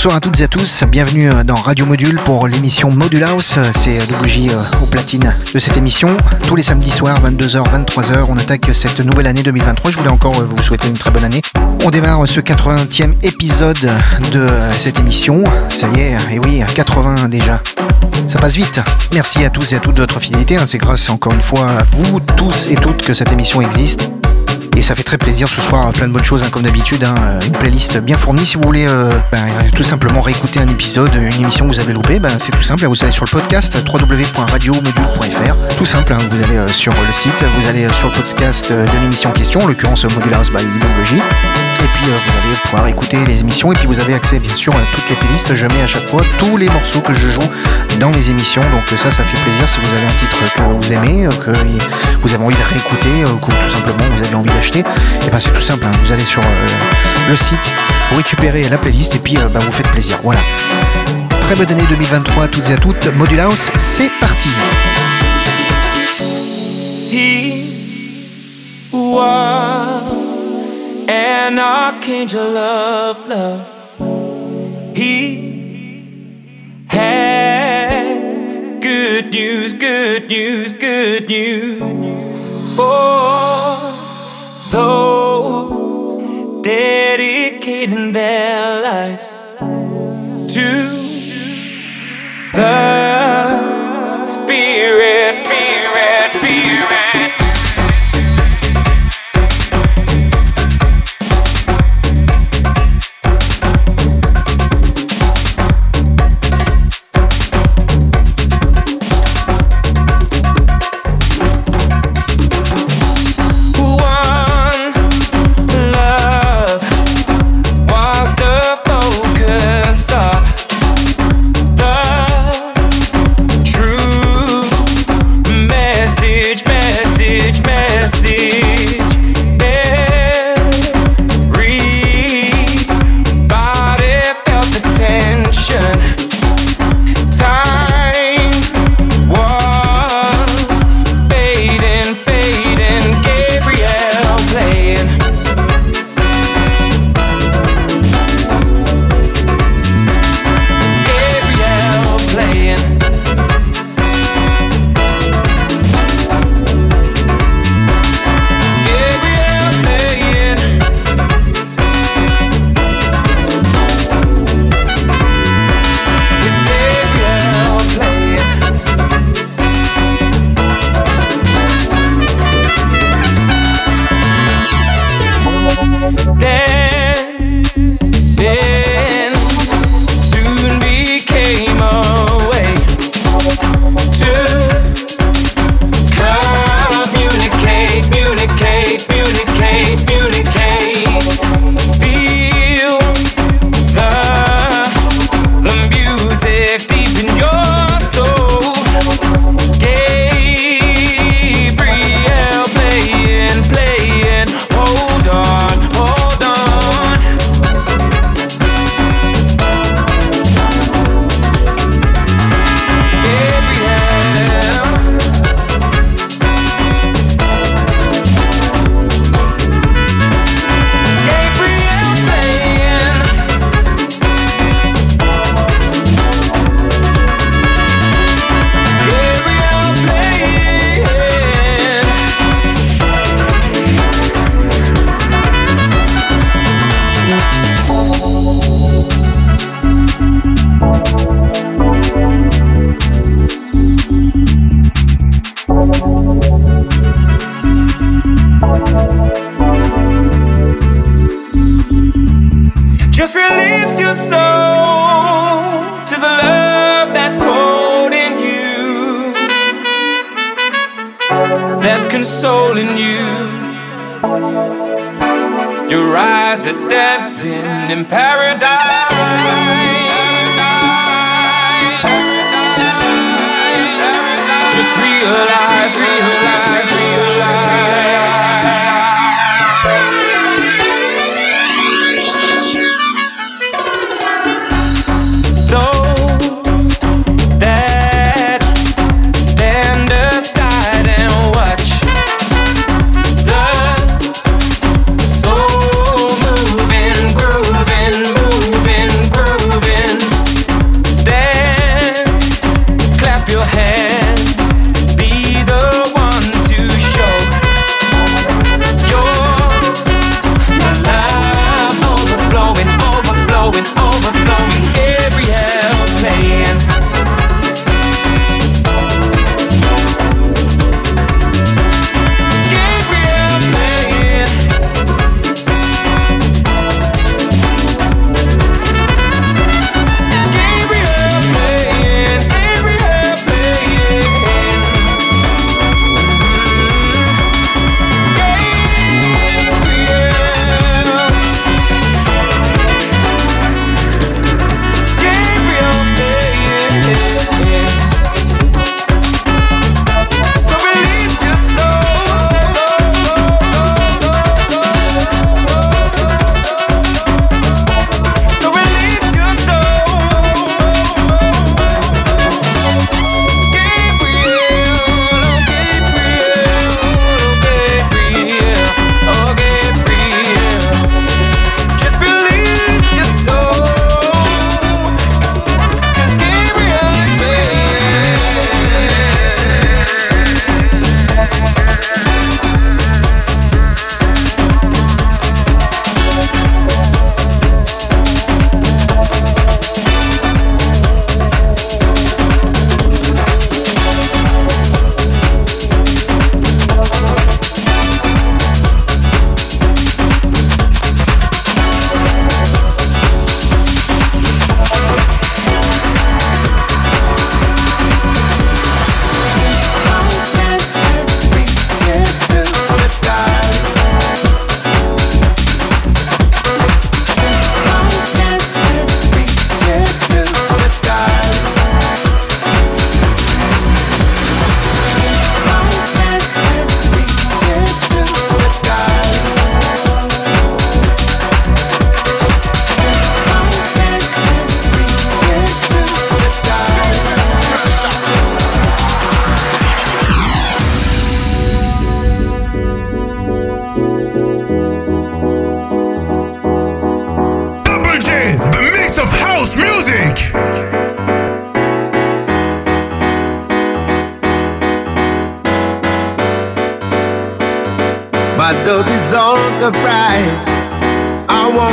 Bonsoir à toutes et à tous, bienvenue euh, dans Radio Module pour l'émission Module House. C'est WJ euh, au platine de cette émission. Tous les samedis soirs, 22h, 23h, on attaque cette nouvelle année 2023. Je voulais encore euh, vous souhaiter une très bonne année. On démarre ce 80e épisode de cette émission. Ça y est, et oui, 80 déjà. Ça passe vite. Merci à tous et à toutes de votre fidélité. Hein. C'est grâce encore une fois à vous tous et toutes que cette émission existe. Et ça fait très plaisir ce soir, plein de bonnes choses hein, comme d'habitude, hein, une playlist bien fournie. Si vous voulez euh, ben, tout simplement réécouter un épisode, une émission que vous avez loupé, ben, c'est tout simple, vous allez sur le podcast www.radiomodule.fr. Tout simple, hein, vous allez euh, sur le site, vous allez euh, sur le podcast de l'émission en question, en l'occurrence Modulars by Biology. Et puis vous allez pouvoir écouter les émissions et puis vous avez accès bien sûr à toutes les playlists. Je mets à chaque fois tous les morceaux que je joue dans les émissions. Donc ça, ça fait plaisir si vous avez un titre que vous aimez, que vous avez envie de réécouter, ou que tout simplement vous avez envie d'acheter et eh ben c'est tout simple, hein. vous allez sur euh, le site, vous récupérez la playlist et puis euh, ben, vous faites plaisir. Voilà. Très bonne année 2023 à toutes et à toutes. Module House, c'est parti. He was an archangel of love. He had good news, good news, good news. Oh. Those dedicating their lives to the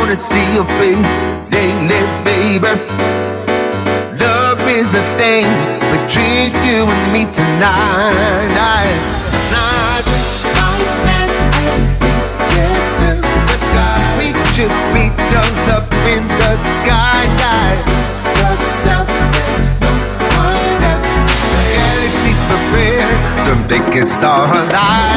wanna see your face daily, baby. Love is the thing between you and me tonight. Night, night. Reach it, reach up in the sky, night. Yourself, there's no one else. The galaxy's prepared to make it starlight. My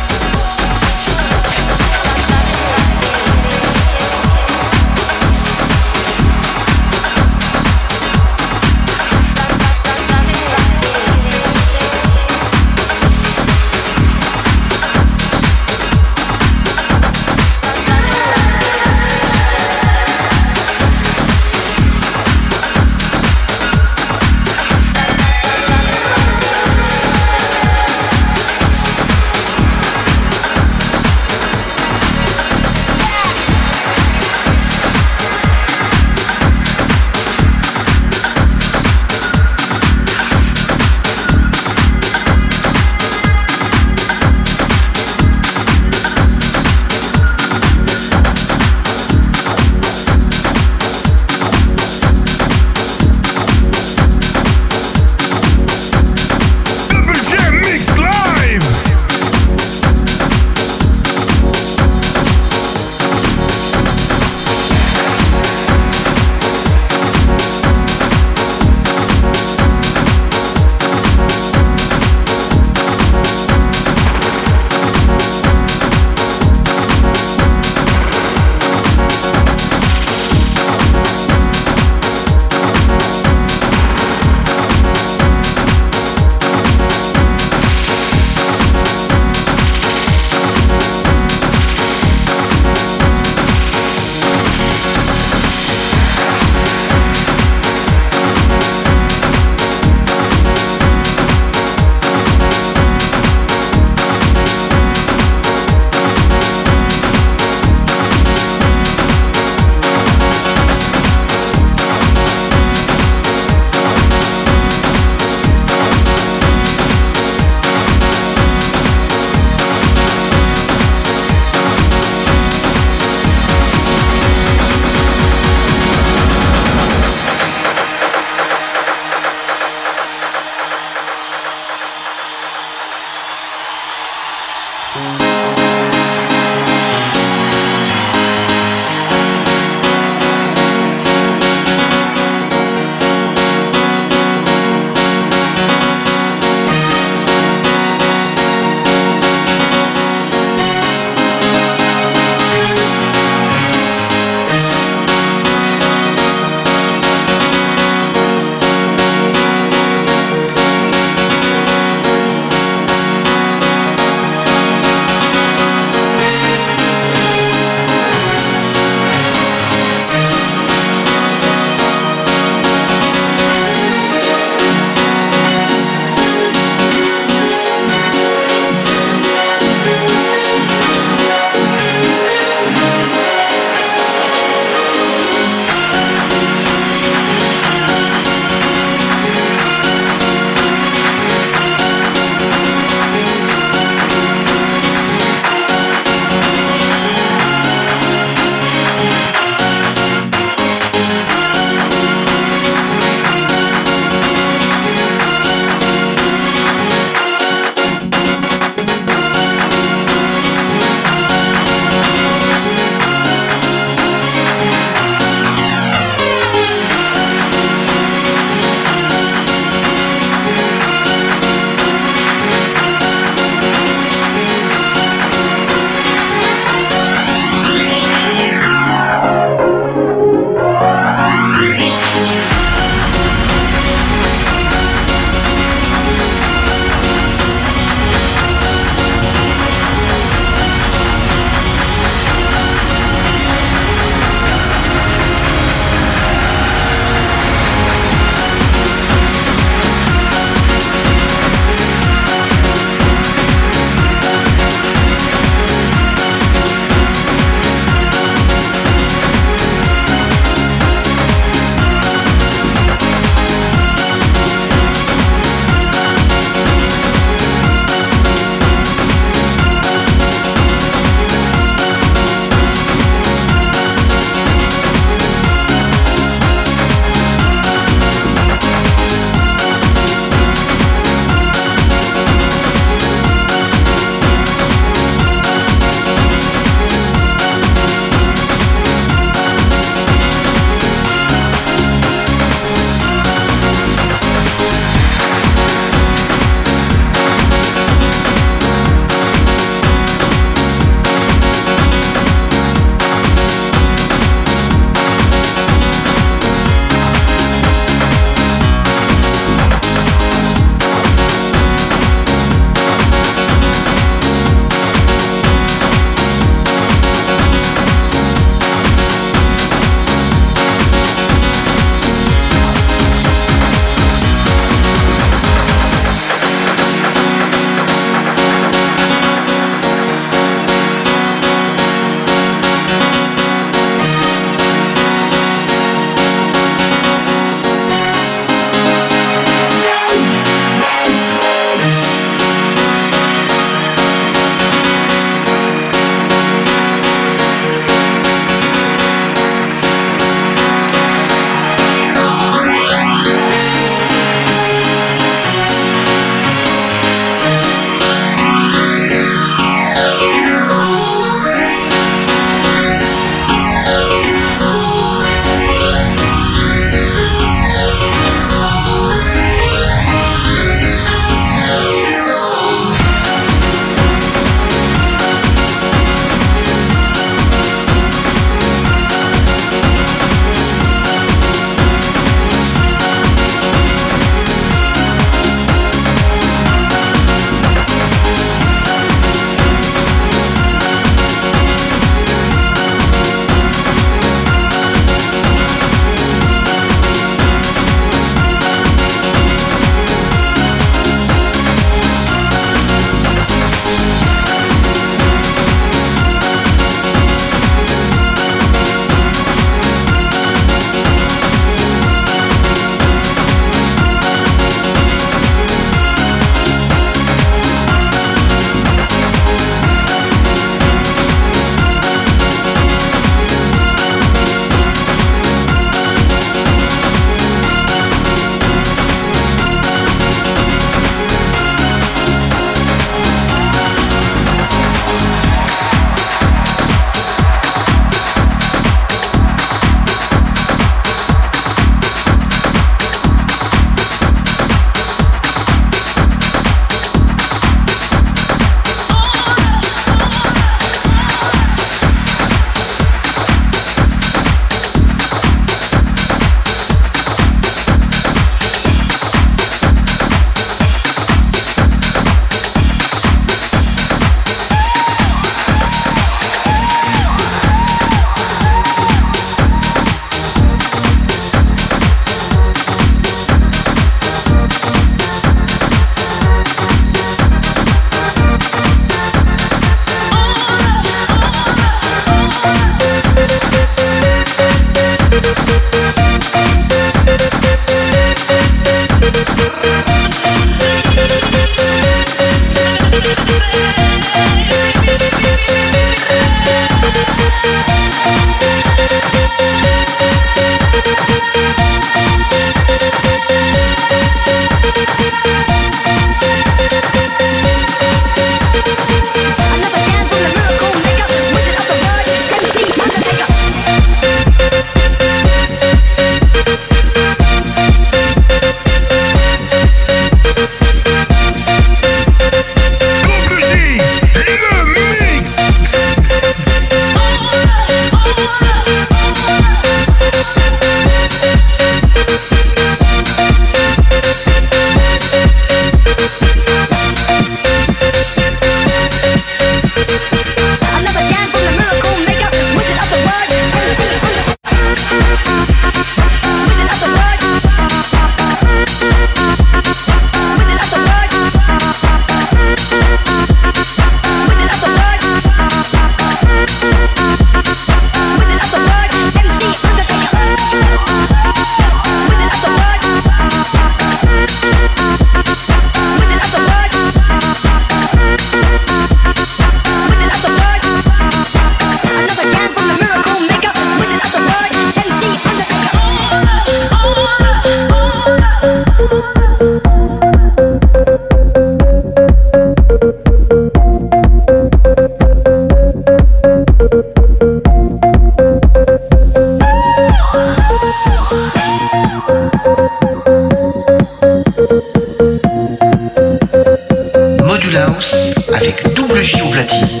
house avec double J au platine.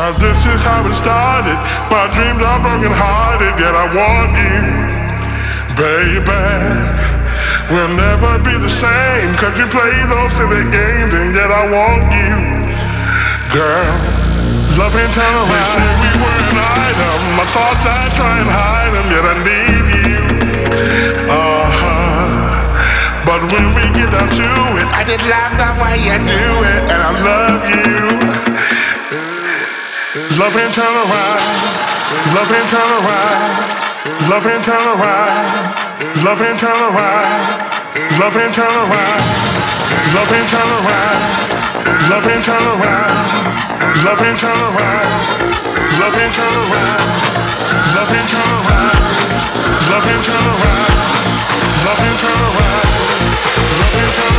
Now this is how it started. My dreams are broken hearted, yet I want you, baby. We'll never be the same, cause you play those silly games, and yet I want you, girl. Love and turn around. They we were an item. My thoughts, I try and hide them, yet I need you. Uh huh. But when we get down to it, I just love the way you do it, and I love you. Love and turn around. Love and turn around. Love and turn around. Love and turn around. Love and turn around. Love and turn around. Love and turn around. Love and turn around. Love and turn around. Love and turn around. Love and turn around. Love and turn around. Love and turn around.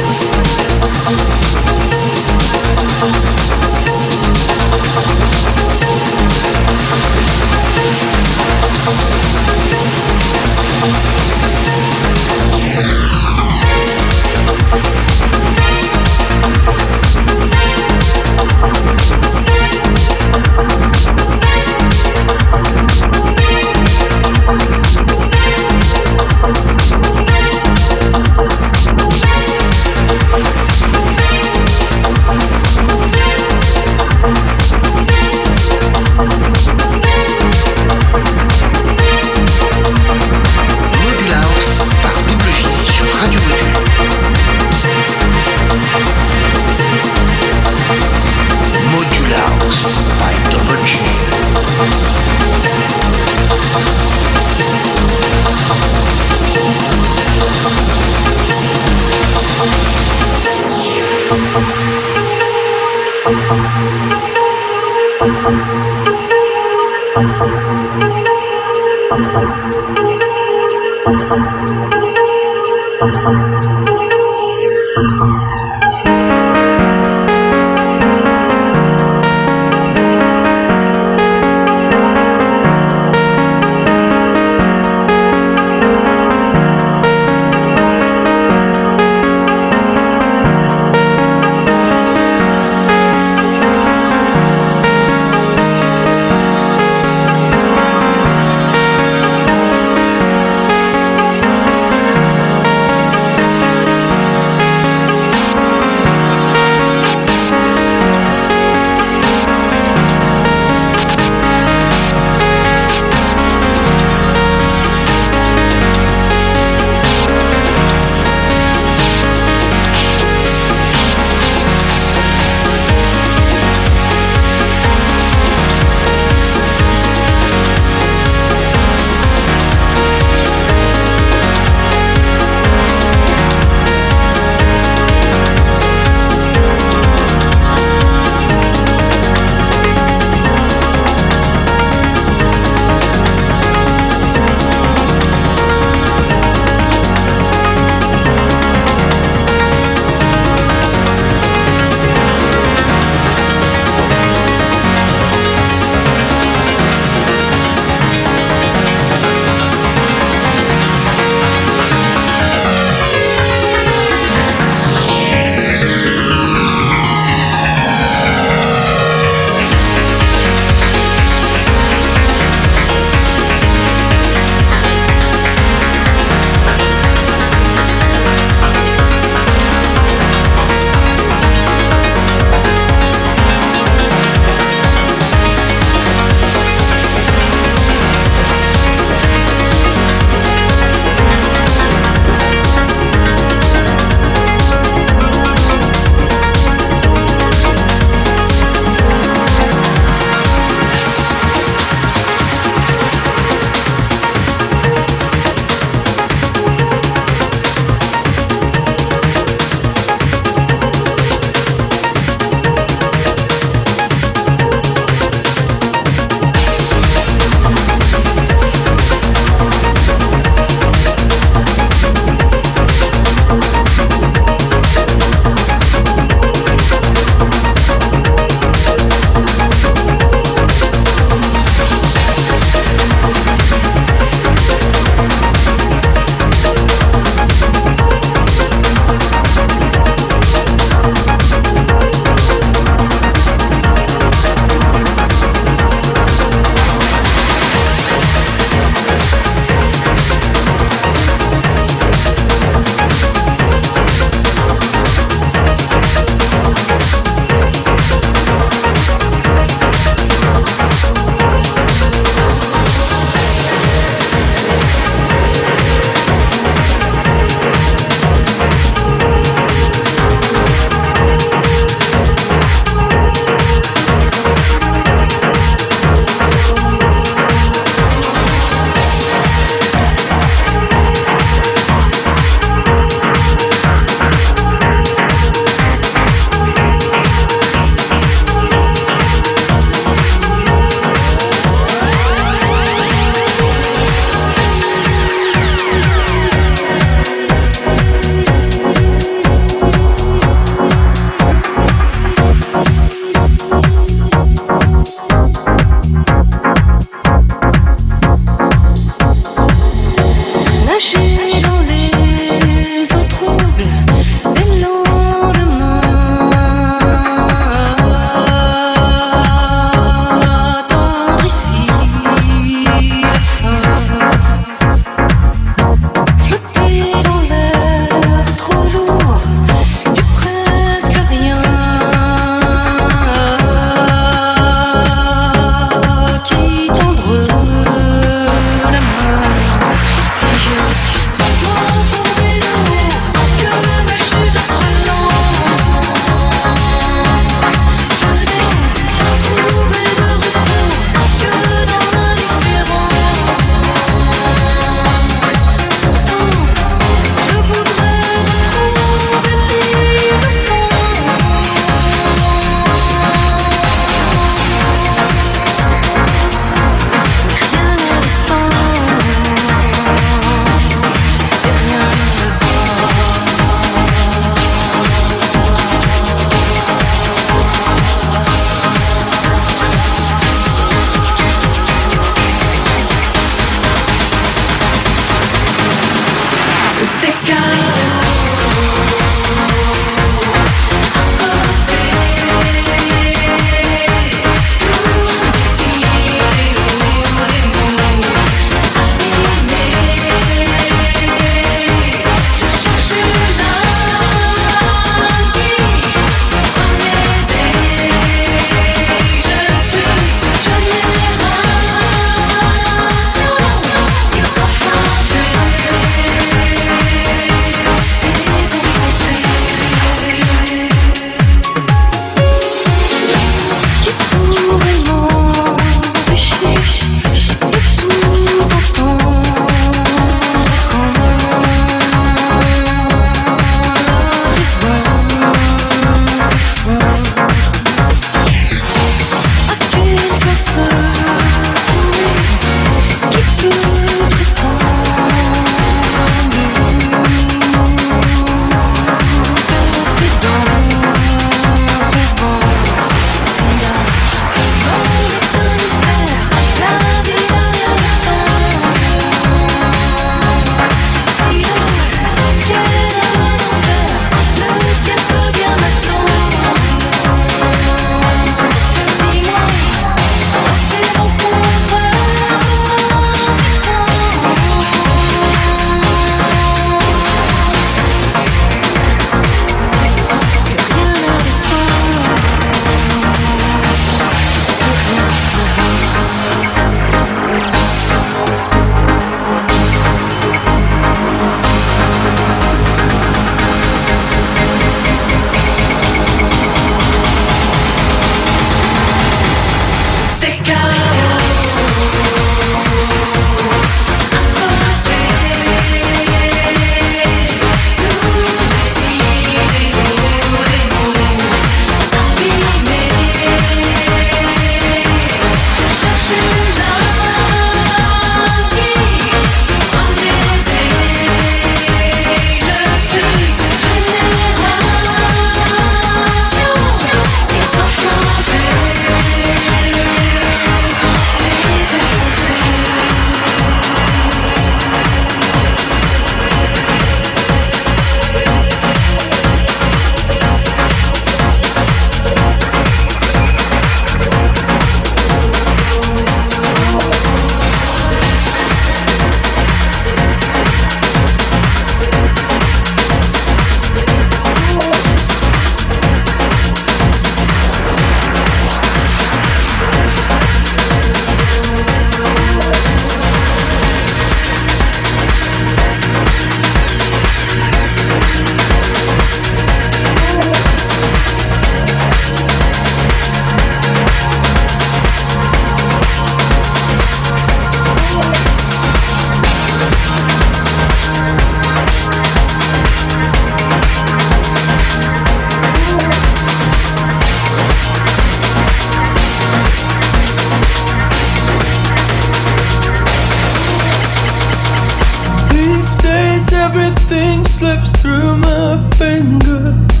Everything slips through my fingers.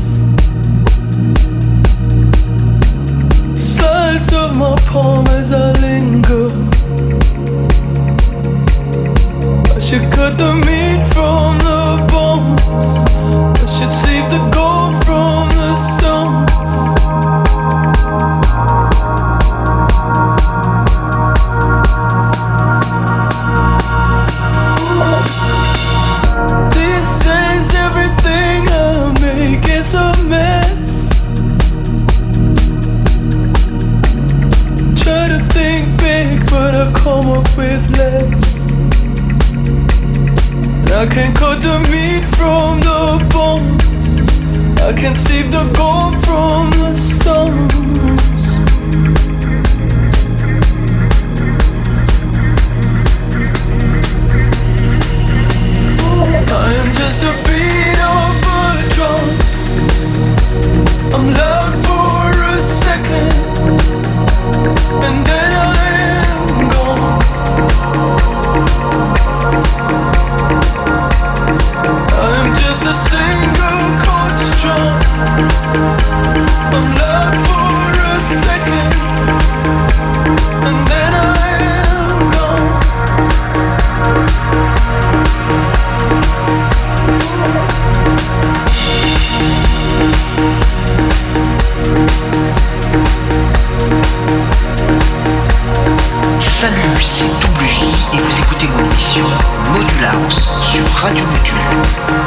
Slides of my palm as I linger. I should cut the meat from the bones. I should save the I can cut the meat from the bones. I can save the gold from the stones. I am just a beat of a drum. I'm loud for a second, and then Salut, c'est Double J et vous écoutez mon émission Module sur Radio Module.